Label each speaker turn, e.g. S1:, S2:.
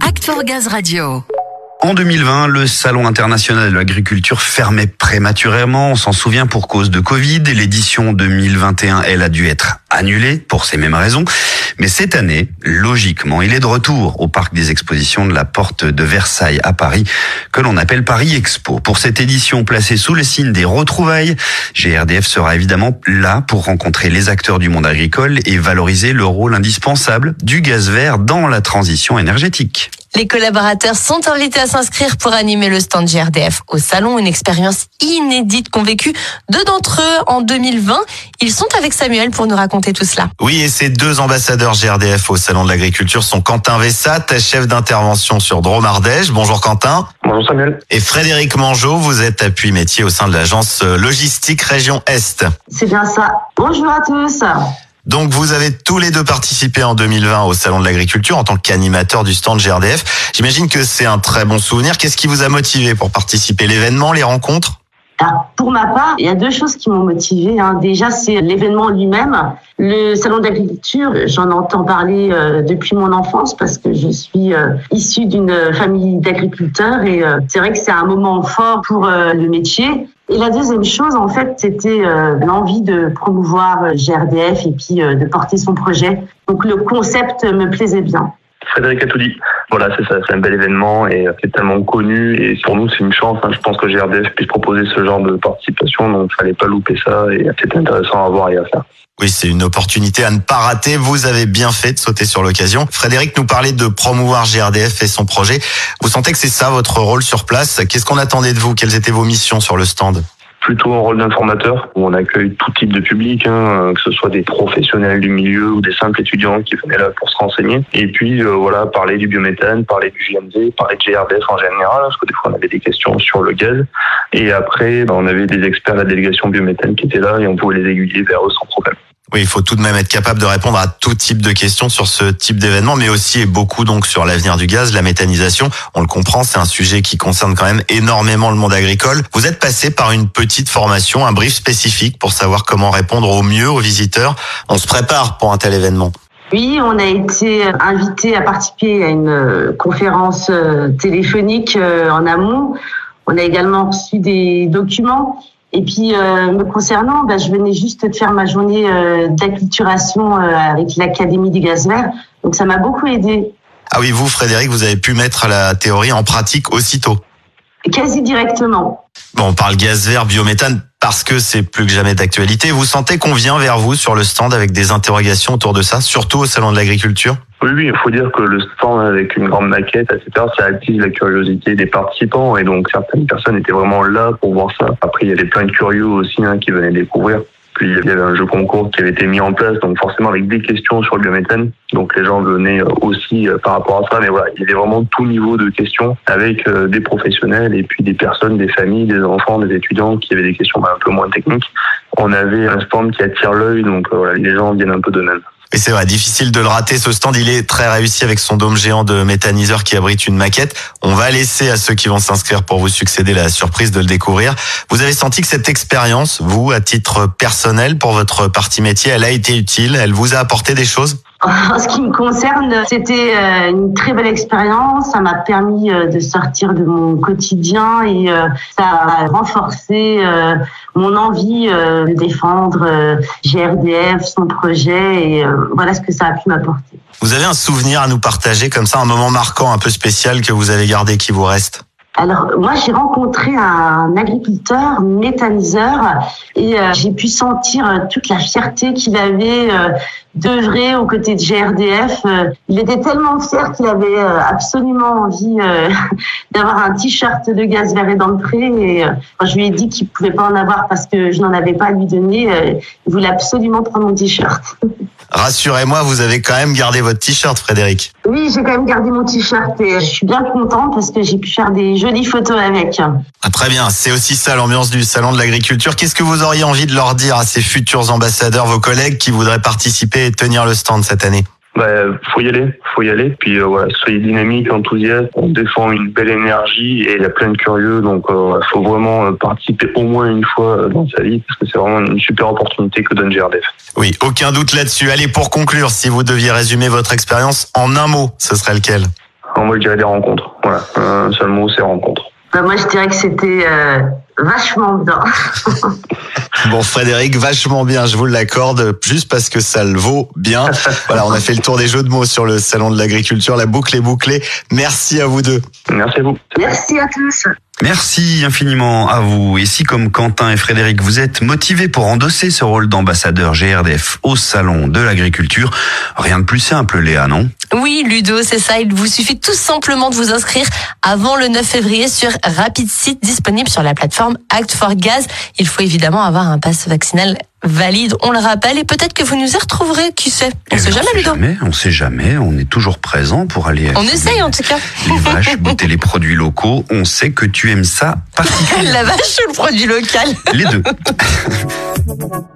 S1: Act for Gaz Radio.
S2: En 2020, le Salon international de l'agriculture fermait prématurément, on s'en souvient pour cause de Covid, l'édition 2021, elle a dû être annulée pour ces mêmes raisons. Mais cette année, logiquement, il est de retour au parc des expositions de la Porte de Versailles à Paris, que l'on appelle Paris Expo. Pour cette édition placée sous le signe des retrouvailles, GRDF sera évidemment là pour rencontrer les acteurs du monde agricole et valoriser le rôle indispensable du gaz vert dans la transition énergétique.
S3: Les collaborateurs sont invités à s'inscrire pour animer le stand GRDF au salon, une expérience inédite qu'ont vécu deux d'entre eux en 2020. Ils sont avec Samuel pour nous raconter tout cela.
S4: Oui, et ces deux ambassadeurs GRDF au salon de l'agriculture sont Quentin Vessat, chef d'intervention sur Drôme Ardèche. Bonjour Quentin.
S5: Bonjour Samuel.
S4: Et Frédéric Mangeot, vous êtes appui métier au sein de l'agence logistique région Est.
S6: C'est bien ça. Bonjour à tous.
S4: Donc vous avez tous les deux participé en 2020 au Salon de l'Agriculture en tant qu'animateur du stand GRDF. J'imagine que c'est un très bon souvenir. Qu'est-ce qui vous a motivé pour participer? L'événement, les rencontres?
S6: Alors, pour ma part, il y a deux choses qui m'ont motivée. Hein. Déjà, c'est l'événement lui-même. Le salon d'agriculture, j'en entends parler euh, depuis mon enfance parce que je suis euh, issue d'une famille d'agriculteurs et euh, c'est vrai que c'est un moment fort pour le métier. Et la deuxième chose, en fait, c'était l'envie de promouvoir GRDF et puis de porter son projet. Donc le concept me plaisait bien.
S5: Frédéric a tout dit. Voilà, c'est ça, c'est un bel événement et c'est tellement connu et pour nous c'est une chance. Hein. Je pense que GRDF puisse proposer ce genre de participation, donc fallait pas louper ça et c'est intéressant à voir et à faire.
S4: Oui, c'est une opportunité à ne pas rater. Vous avez bien fait de sauter sur l'occasion. Frédéric nous parlait de promouvoir GRDF et son projet. Vous sentez que c'est ça votre rôle sur place Qu'est-ce qu'on attendait de vous? Quelles étaient vos missions sur le stand?
S5: Plutôt un rôle d'informateur où on accueille tout type de public, hein, que ce soit des professionnels du milieu ou des simples étudiants qui venaient là pour se renseigner. Et puis euh, voilà, parler du biométhane, parler du JMD, parler de GRDF en général, parce que des fois on avait des questions sur le gaz. Et après, ben, on avait des experts de la délégation biométhane qui étaient là et on pouvait les aiguiller vers eux sans problème.
S4: Oui, il faut tout de même être capable de répondre à tout type de questions sur ce type d'événement, mais aussi et beaucoup donc sur l'avenir du gaz, la méthanisation. On le comprend, c'est un sujet qui concerne quand même énormément le monde agricole. Vous êtes passé par une petite formation, un brief spécifique pour savoir comment répondre au mieux aux visiteurs. On se prépare pour un tel événement.
S6: Oui, on a été invité à participer à une euh, conférence euh, téléphonique euh, en amont. On a également reçu des documents et puis, euh, me concernant, ben, je venais juste de faire ma journée euh, d'acculturation euh, avec l'Académie du gaz vert. Donc, ça m'a beaucoup aidé.
S4: Ah oui, vous, Frédéric, vous avez pu mettre la théorie en pratique aussitôt
S6: Quasi directement.
S4: Bon, on parle gaz vert, biométhane, parce que c'est plus que jamais d'actualité. Vous sentez qu'on vient vers vous sur le stand avec des interrogations autour de ça, surtout au Salon de l'Agriculture?
S5: Oui, oui, il faut dire que le stand avec une grande maquette, etc., ça attise la curiosité des participants et donc certaines personnes étaient vraiment là pour voir ça. Après, il y avait plein de curieux aussi hein, qui venaient découvrir. Puis il y avait un jeu concours qui avait été mis en place, donc forcément avec des questions sur le biométhane. Donc les gens venaient euh, aussi euh, par rapport à ça, mais voilà, il y avait vraiment tout niveau de questions avec euh, des professionnels et puis des personnes, des familles, des enfants, des étudiants qui avaient des questions bah, un peu moins techniques. On avait un stand qui attire l'œil, donc voilà, les gens viennent un peu de même.
S4: Et c'est vrai, difficile de le rater. Ce stand, il est très réussi avec son dôme géant de méthaniseur qui abrite une maquette. On va laisser à ceux qui vont s'inscrire pour vous succéder la surprise de le découvrir. Vous avez senti que cette expérience, vous, à titre personnel, pour votre partie métier, elle a été utile? Elle vous a apporté des choses?
S6: En ce qui me concerne, c'était euh, une très belle expérience. Ça m'a permis euh, de sortir de mon quotidien et euh, ça a renforcé mon envie de défendre GRDF, son projet et voilà ce que ça a pu m'apporter.
S4: Vous avez un souvenir à nous partager comme ça, un moment marquant, un peu spécial que vous avez gardé qui vous reste?
S6: Alors moi j'ai rencontré un agriculteur méthaniseur et euh, j'ai pu sentir euh, toute la fierté qu'il avait euh, d'œuvrer aux côtés de GRDF. il était tellement fier qu'il avait absolument envie d'avoir un t-shirt de gaz vert et d'entrée et quand je lui ai dit qu'il pouvait pas en avoir parce que je n'en avais pas à lui donner, il voulait absolument prendre mon t-shirt.
S4: Rassurez-moi, vous avez quand même gardé votre t-shirt, Frédéric.
S6: Oui, j'ai quand même gardé mon t-shirt et je suis bien contente parce que j'ai pu faire des jolies photos avec.
S4: Ah, très bien, c'est aussi ça l'ambiance du salon de l'agriculture. Qu'est-ce que vous auriez envie de leur dire à ces futurs ambassadeurs, vos collègues qui voudraient participer et tenir le stand cette année?
S5: Bah, faut y aller, faut y aller. Puis euh, voilà, soyez dynamique, enthousiaste. On défend une belle énergie et il y a plein de curieux, donc il euh, faut vraiment euh, participer au moins une fois dans sa vie parce que c'est vraiment une super opportunité que donne GRDF.
S4: Oui, aucun doute là-dessus. Allez, pour conclure, si vous deviez résumer votre expérience en un mot, ce serait lequel?
S5: Moi, je dirais des rencontres. Voilà, un seul mot, c'est rencontre.
S6: Bah, moi, je dirais que c'était euh, vachement bien.
S4: Bon, Frédéric, vachement bien, je vous l'accorde, juste parce que ça le vaut bien. Voilà, on a fait le tour des jeux de mots sur le salon de l'agriculture, la boucle est bouclée. Merci à vous deux.
S5: Merci à vous.
S6: Merci à tous.
S2: Merci infiniment à vous. Et si comme Quentin et Frédéric, vous êtes motivés pour endosser ce rôle d'ambassadeur GRDF au salon de l'agriculture, rien de plus simple, Léa, non?
S3: Oui, Ludo, c'est ça. Il vous suffit tout simplement de vous inscrire avant le 9 février sur Rapid Site disponible sur la plateforme Act for Gaz. Il faut évidemment avoir un passe vaccinal valide, on le rappelle, et peut-être que vous nous y retrouverez, qui sait On
S2: Eh
S3: sait jamais, Ludo.
S2: jamais, on sait jamais, on est toujours présent pour aller
S3: On essaye en tout cas.
S2: les vaches, goûter les produits locaux. On sait que tu aimes ça particulièrement.
S3: La vache ou le produit local?
S2: Les deux.